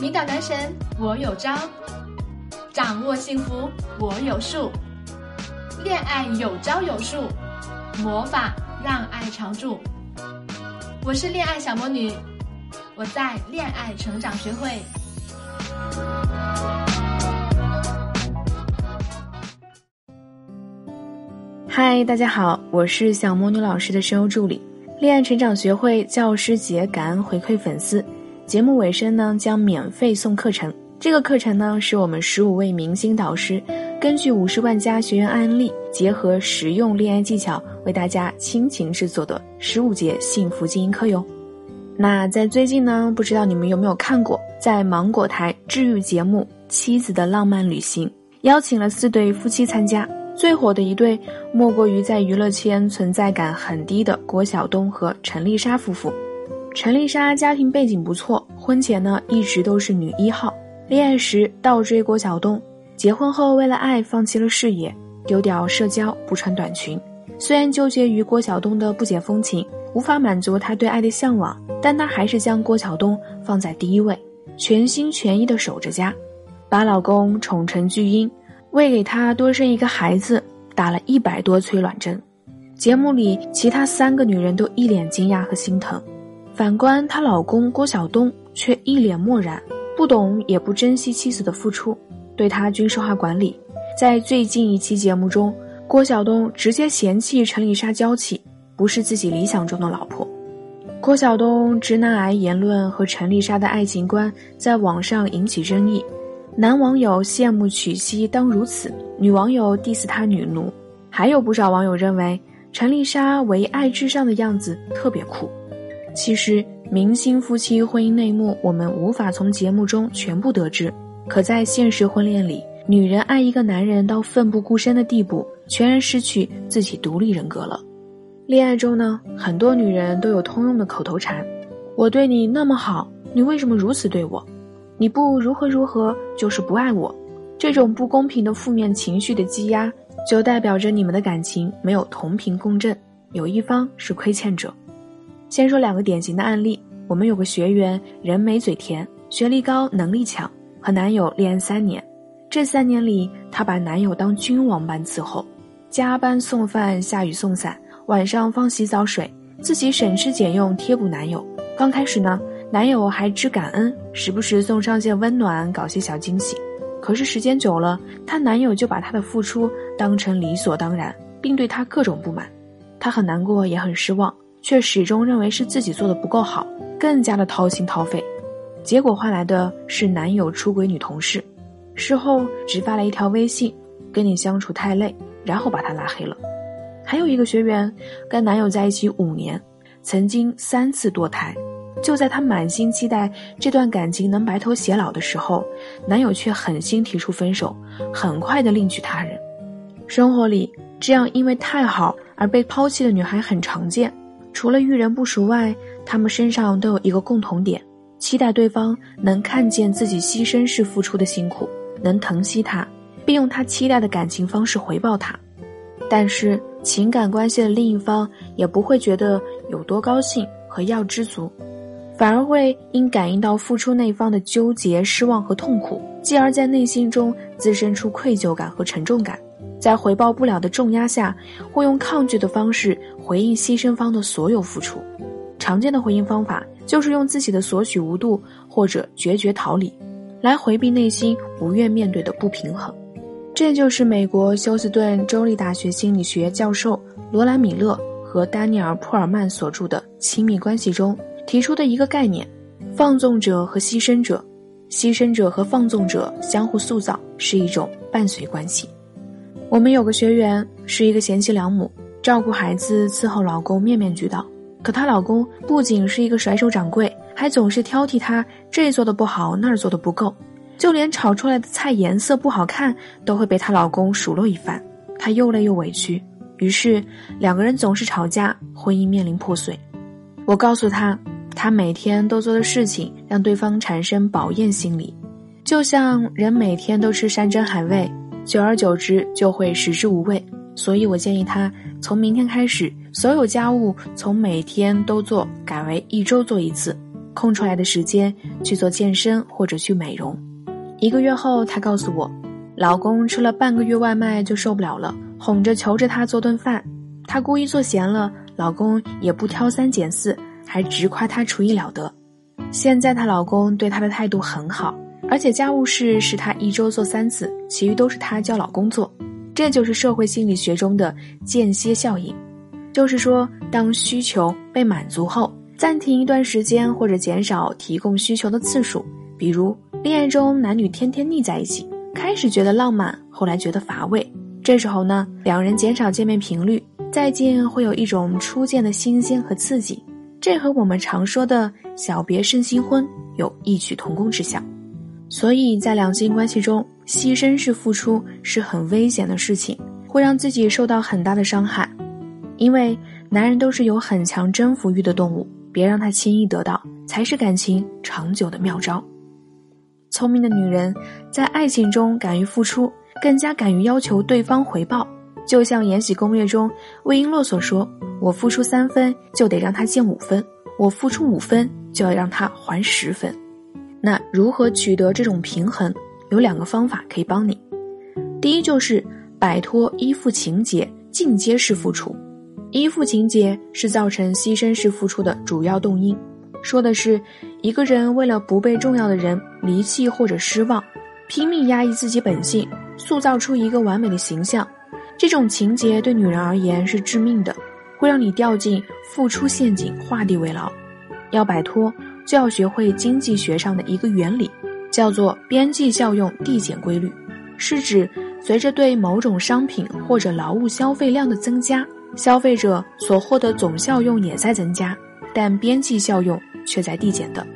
迷倒男神我有招，掌握幸福我有数，恋爱有招有数，魔法让爱常驻。我是恋爱小魔女，我在恋爱成长学会。嗨，大家好，我是小魔女老师的声优助理，恋爱成长学会教师节感恩回馈粉丝，节目尾声呢将免费送课程。这个课程呢是我们十五位明星导师根据五十万加学员案例，结合实用恋爱技巧，为大家倾情制作的十五节幸福经营课哟。那在最近呢，不知道你们有没有看过，在芒果台治愈节目《妻子的浪漫旅行》，邀请了四对夫妻参加。最火的一对，莫过于在娱乐圈存在感很低的郭晓东和陈丽莎夫妇。陈丽莎家庭背景不错，婚前呢一直都是女一号，恋爱时倒追郭晓东，结婚后为了爱放弃了事业，丢掉社交不穿短裙。虽然纠结于郭晓东的不解风情，无法满足她对爱的向往，但她还是将郭晓东放在第一位，全心全意的守着家，把老公宠成巨婴。为给他多生一个孩子打了一百多催卵针，节目里其他三个女人都一脸惊讶和心疼，反观她老公郭晓东却一脸漠然，不懂也不珍惜妻子的付出，对她军事化管理。在最近一期节目中，郭晓东直接嫌弃陈丽莎娇气，不是自己理想中的老婆。郭晓东直男癌言论和陈丽莎的爱情观在网上引起争议。男网友羡慕娶妻当如此，女网友 diss 他女奴，还有不少网友认为陈丽莎唯爱至上的样子特别酷。其实，明星夫妻婚姻内幕我们无法从节目中全部得知，可在现实婚恋里，女人爱一个男人到奋不顾身的地步，全然失去自己独立人格了。恋爱中呢，很多女人都有通用的口头禅：“我对你那么好，你为什么如此对我？”你不如何如何，就是不爱我。这种不公平的负面情绪的积压，就代表着你们的感情没有同频共振，有一方是亏欠者。先说两个典型的案例：我们有个学员，人美嘴甜，学历高，能力强，和男友恋爱三年。这三年里，她把男友当君王般伺候，加班送饭，下雨送伞，晚上放洗澡水，自己省吃俭用贴补男友。刚开始呢。男友还知感恩，时不时送上些温暖，搞些小惊喜。可是时间久了，她男友就把她的付出当成理所当然，并对她各种不满。她很难过，也很失望，却始终认为是自己做的不够好，更加的掏心掏肺。结果换来的是男友出轨女同事，事后只发了一条微信：“跟你相处太累”，然后把她拉黑了。还有一个学员跟男友在一起五年，曾经三次堕胎。就在她满心期待这段感情能白头偕老的时候，男友却狠心提出分手，很快的另娶他人。生活里这样因为太好而被抛弃的女孩很常见，除了遇人不淑外，她们身上都有一个共同点：期待对方能看见自己牺牲式付出的辛苦，能疼惜她，并用她期待的感情方式回报她。但是情感关系的另一方也不会觉得有多高兴和要知足。反而会因感应到付出那方的纠结、失望和痛苦，继而在内心中滋生出愧疚感和沉重感，在回报不了的重压下，会用抗拒的方式回应牺牲方的所有付出。常见的回应方法就是用自己的索取无度或者决绝逃离，来回避内心不愿面对的不平衡。这就是美国休斯顿州立大学心理学教授罗兰·米勒和丹尼尔·普尔曼所著的《亲密关系》中。提出的一个概念：放纵者和牺牲者，牺牲者和放纵者相互塑造，是一种伴随关系。我们有个学员是一个贤妻良母，照顾孩子、伺候老公，面面俱到。可她老公不仅是一个甩手掌柜，还总是挑剔她这做的不好，那儿做的不够，就连炒出来的菜颜色不好看，都会被她老公数落一番。她又累又委屈，于是两个人总是吵架，婚姻面临破碎。我告诉她。他每天都做的事情让对方产生饱厌心理，就像人每天都吃山珍海味，久而久之就会食之无味。所以我建议他从明天开始，所有家务从每天都做改为一周做一次，空出来的时间去做健身或者去美容。一个月后，他告诉我，老公吃了半个月外卖就受不了了，哄着求着他做顿饭。他故意做咸了，老公也不挑三拣四，还直夸她厨艺了得。现在她老公对她的态度很好，而且家务事是她一周做三次，其余都是她教老公做。这就是社会心理学中的间歇效应，就是说，当需求被满足后，暂停一段时间或者减少提供需求的次数，比如。恋爱中，男女天天腻在一起，开始觉得浪漫，后来觉得乏味。这时候呢，两人减少见面频率，再见会有一种初见的新鲜和刺激。这和我们常说的小别胜新婚有异曲同工之效。所以在两性关系中，牺牲式付出是很危险的事情，会让自己受到很大的伤害。因为男人都是有很强征服欲的动物，别让他轻易得到，才是感情长久的妙招。聪明的女人在爱情中敢于付出，更加敢于要求对方回报。就像《延禧攻略》中魏璎珞所说：“我付出三分，就得让他进五分；我付出五分，就要让他还十分。”那如何取得这种平衡？有两个方法可以帮你。第一就是摆脱依附情节，进阶式付出。依附情节是造成牺牲式付出的主要动因。说的是，一个人为了不被重要的人离弃或者失望，拼命压抑自己本性，塑造出一个完美的形象。这种情节对女人而言是致命的，会让你掉进付出陷阱，画地为牢。要摆脱，就要学会经济学上的一个原理，叫做边际效用递减规律，是指随着对某种商品或者劳务消费量的增加，消费者所获得总效用也在增加，但边际效用。却在递减的。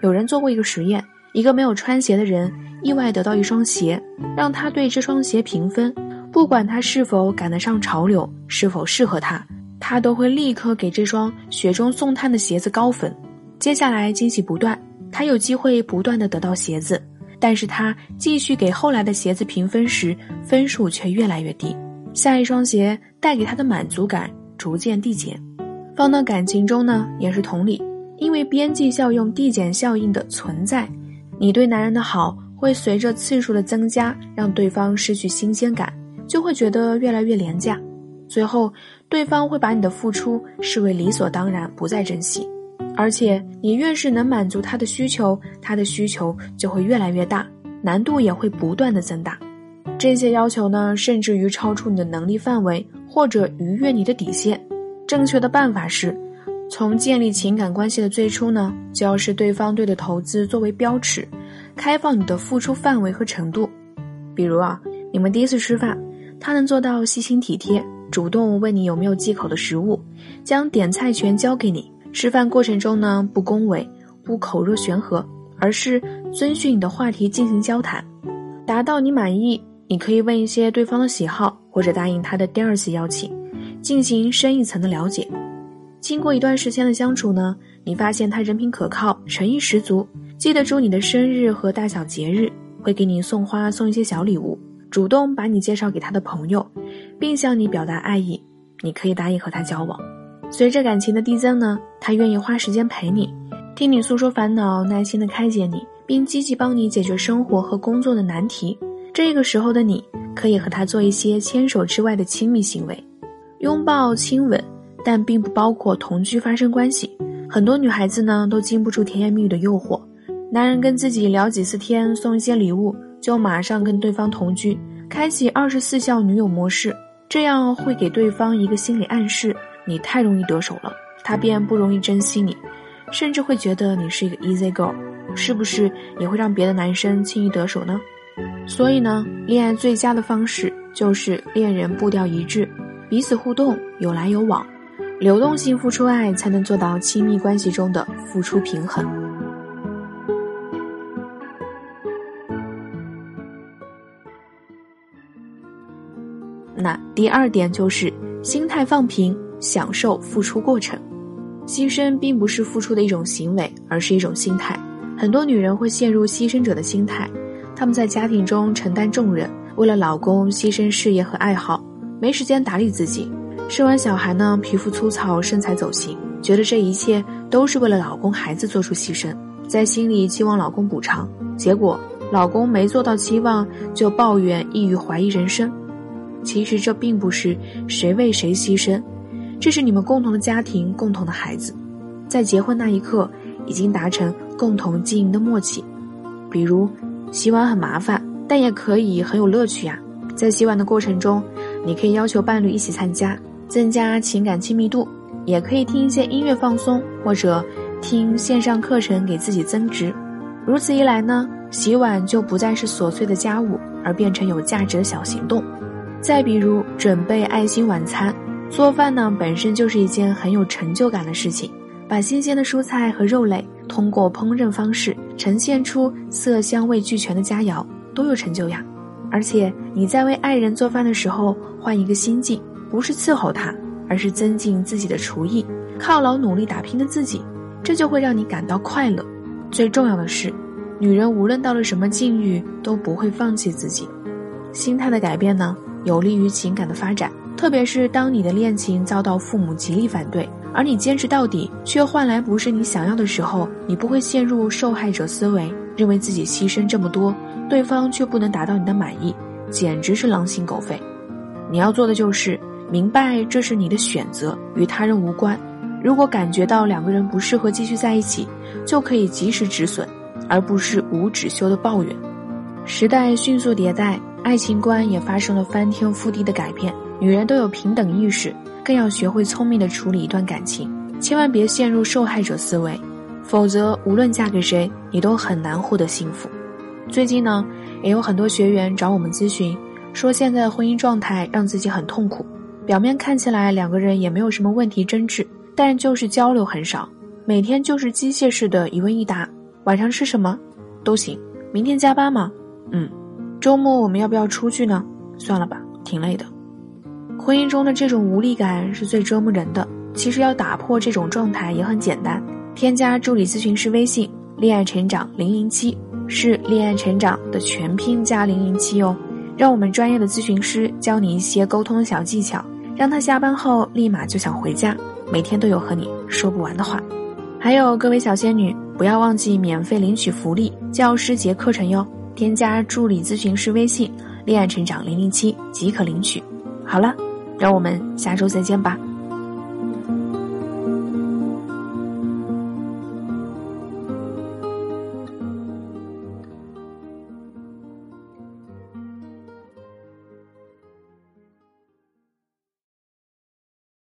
有人做过一个实验，一个没有穿鞋的人意外得到一双鞋，让他对这双鞋评分，不管他是否赶得上潮流，是否适合他，他都会立刻给这双雪中送炭的鞋子高分。接下来惊喜不断，他有机会不断的得到鞋子，但是他继续给后来的鞋子评分时，分数却越来越低。下一双鞋带给他的满足感逐渐递减。放到感情中呢，也是同理。因为边际效用递减效应的存在，你对男人的好会随着次数的增加，让对方失去新鲜感，就会觉得越来越廉价。最后，对方会把你的付出视为理所当然，不再珍惜。而且，你越是能满足他的需求，他的需求就会越来越大，难度也会不断的增大。这些要求呢，甚至于超出你的能力范围，或者逾越你的底线。正确的办法是。从建立情感关系的最初呢，就要视对方对的投资作为标尺，开放你的付出范围和程度。比如啊，你们第一次吃饭，他能做到细心体贴，主动问你有没有忌口的食物，将点菜权交给你。吃饭过程中呢，不恭维，不口若悬河，而是遵循你的话题进行交谈，达到你满意，你可以问一些对方的喜好，或者答应他的第二次邀请，进行深一层的了解。经过一段时间的相处呢，你发现他人品可靠，诚意十足，记得住你的生日和大小节日，会给你送花送一些小礼物，主动把你介绍给他的朋友，并向你表达爱意，你可以答应和他交往。随着感情的递增呢，他愿意花时间陪你，听你诉说烦恼，耐心的开解你，并积极帮你解决生活和工作的难题。这个时候的你，可以和他做一些牵手之外的亲密行为，拥抱、亲吻。但并不包括同居发生关系。很多女孩子呢都经不住甜言蜜语的诱惑，男人跟自己聊几次天，送一些礼物，就马上跟对方同居，开启二十四孝女友模式，这样会给对方一个心理暗示：你太容易得手了，他便不容易珍惜你，甚至会觉得你是一个 easy girl，是不是也会让别的男生轻易得手呢？所以呢，恋爱最佳的方式就是恋人步调一致，彼此互动，有来有往。流动性付出爱，才能做到亲密关系中的付出平衡。第二点就是心态放平，享受付出过程。牺牲并不是付出的一种行为，而是一种心态。很多女人会陷入牺牲者的心态，她们在家庭中承担重任，为了老公牺牲事业和爱好，没时间打理自己。生完小孩呢，皮肤粗糙，身材走形，觉得这一切都是为了老公孩子做出牺牲，在心里期望老公补偿，结果老公没做到期望就抱怨、抑郁、怀疑人生。其实这并不是谁为谁牺牲，这是你们共同的家庭、共同的孩子，在结婚那一刻已经达成共同经营的默契。比如，洗碗很麻烦，但也可以很有乐趣呀。在洗碗的过程中，你可以要求伴侣一起参加，增加情感亲密度；也可以听一些音乐放松，或者听线上课程给自己增值。如此一来呢，洗碗就不再是琐碎的家务，而变成有价值的小行动。再比如，准备爱心晚餐，做饭呢本身就是一件很有成就感的事情。把新鲜的蔬菜和肉类通过烹饪方式呈现出色香味俱全的佳肴，多有成就呀。而且你在为爱人做饭的时候，换一个心境，不是伺候他，而是增进自己的厨艺，犒劳努力打拼的自己，这就会让你感到快乐。最重要的是，女人无论到了什么境遇，都不会放弃自己。心态的改变呢，有利于情感的发展，特别是当你的恋情遭到父母极力反对，而你坚持到底，却换来不是你想要的时候，你不会陷入受害者思维，认为自己牺牲这么多。对方却不能达到你的满意，简直是狼心狗肺。你要做的就是明白这是你的选择，与他人无关。如果感觉到两个人不适合继续在一起，就可以及时止损，而不是无止休的抱怨。时代迅速迭代，爱情观也发生了翻天覆地的改变。女人都有平等意识，更要学会聪明的处理一段感情，千万别陷入受害者思维，否则无论嫁给谁，你都很难获得幸福。最近呢，也有很多学员找我们咨询，说现在的婚姻状态让自己很痛苦。表面看起来两个人也没有什么问题争执，但就是交流很少，每天就是机械式的一问一答。晚上吃什么？都行。明天加班吗？嗯。周末我们要不要出去呢？算了吧，挺累的。婚姻中的这种无力感是最折磨人的。其实要打破这种状态也很简单，添加助理咨询师微信“恋爱成长零零七”。是恋爱成长的全拼加零零七哦，让我们专业的咨询师教你一些沟通的小技巧，让他下班后立马就想回家，每天都有和你说不完的话。还有各位小仙女，不要忘记免费领取福利教师节课程哟，添加助理咨询师微信“恋爱成长零零七”即可领取。好了，让我们下周再见吧。